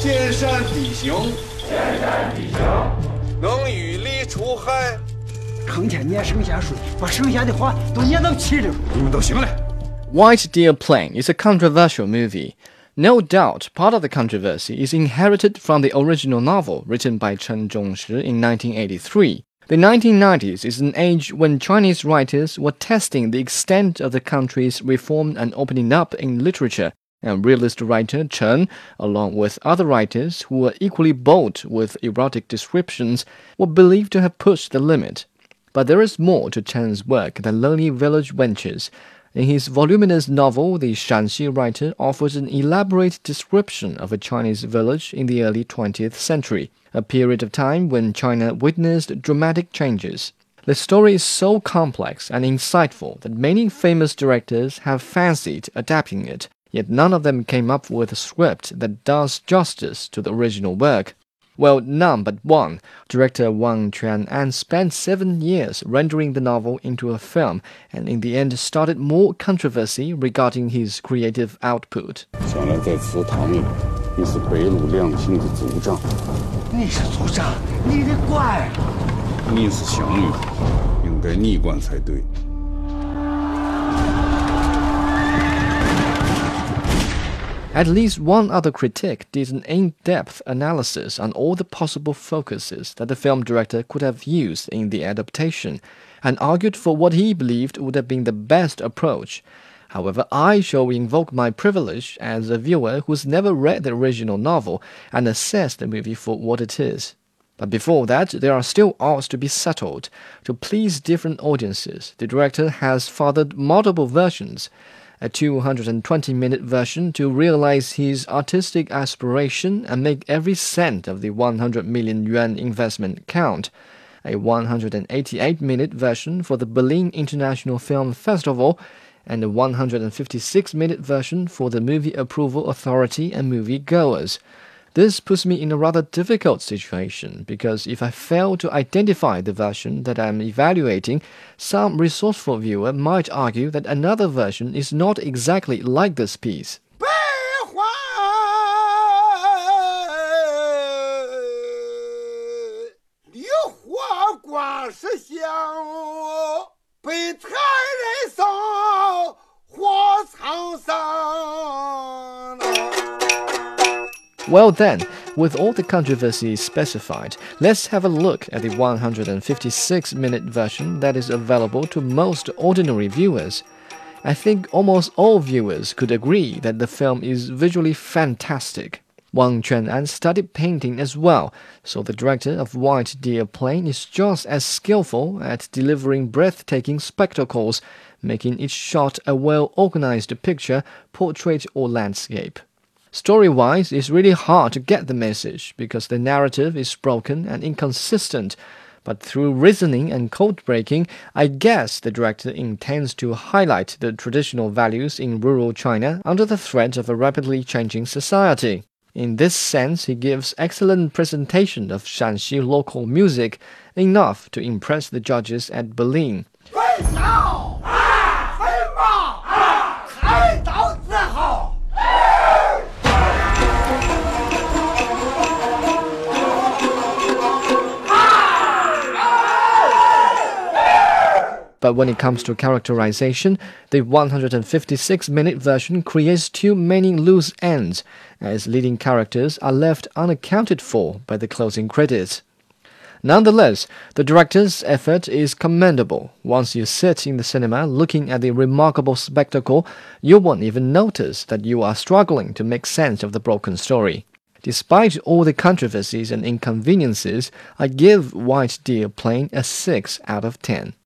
见山弟兄，见山弟兄，能与力除害，成天念圣贤书，把圣贤的话都念到气里。你们都行了。White Deer Plain is a controversial movie. No doubt, part of the controversy is inherited from the original novel written by Chen Zhongshi in 1983. The 1990s is an age when Chinese writers were testing the extent of the country's reform and opening up in literature, and realist writer Chen, along with other writers who were equally bold with erotic descriptions, were believed to have pushed the limit. But there is more to Chen's work than lonely village wenches. In his voluminous novel, the Shaanxi writer offers an elaborate description of a Chinese village in the early 20th century, a period of time when China witnessed dramatic changes. The story is so complex and insightful that many famous directors have fancied adapting it, yet none of them came up with a script that does justice to the original work. Well, none but one. Director Wang Quan'an spent seven years rendering the novel into a film, and in the end started more controversy regarding his creative output. 你是北鲁亮星的族长，你是族长，你的怪。你是祥女，应该逆冠才对。At least one other critic did an in depth analysis on all the possible focuses that the film director could have used in the adaptation, and argued for what he believed would have been the best approach. However, I shall invoke my privilege as a viewer who's never read the original novel and assess the movie for what it is. But before that, there are still odds to be settled. To please different audiences, the director has fathered multiple versions a 220 minute version to realize his artistic aspiration and make every cent of the 100 million yuan investment count, a 188 minute version for the Berlin International Film Festival, and a 156 minute version for the Movie Approval Authority and movie goers. This puts me in a rather difficult situation because if I fail to identify the version that I am evaluating, some resourceful viewer might argue that another version is not exactly like this piece. Well, then, with all the controversies specified, let's have a look at the 156 minute version that is available to most ordinary viewers. I think almost all viewers could agree that the film is visually fantastic. Wang Quan'an studied painting as well, so the director of White Deer Plain is just as skillful at delivering breathtaking spectacles, making each shot a well organized picture, portrait, or landscape. Story wise, it's really hard to get the message because the narrative is broken and inconsistent. But through reasoning and code breaking, I guess the director intends to highlight the traditional values in rural China under the threat of a rapidly changing society. In this sense, he gives excellent presentation of Shaanxi local music, enough to impress the judges at Berlin. 最 But when it comes to characterization, the 156 minute version creates too many loose ends, as leading characters are left unaccounted for by the closing credits. Nonetheless, the director's effort is commendable. Once you sit in the cinema looking at the remarkable spectacle, you won't even notice that you are struggling to make sense of the broken story. Despite all the controversies and inconveniences, I give White Deer Plain a 6 out of 10.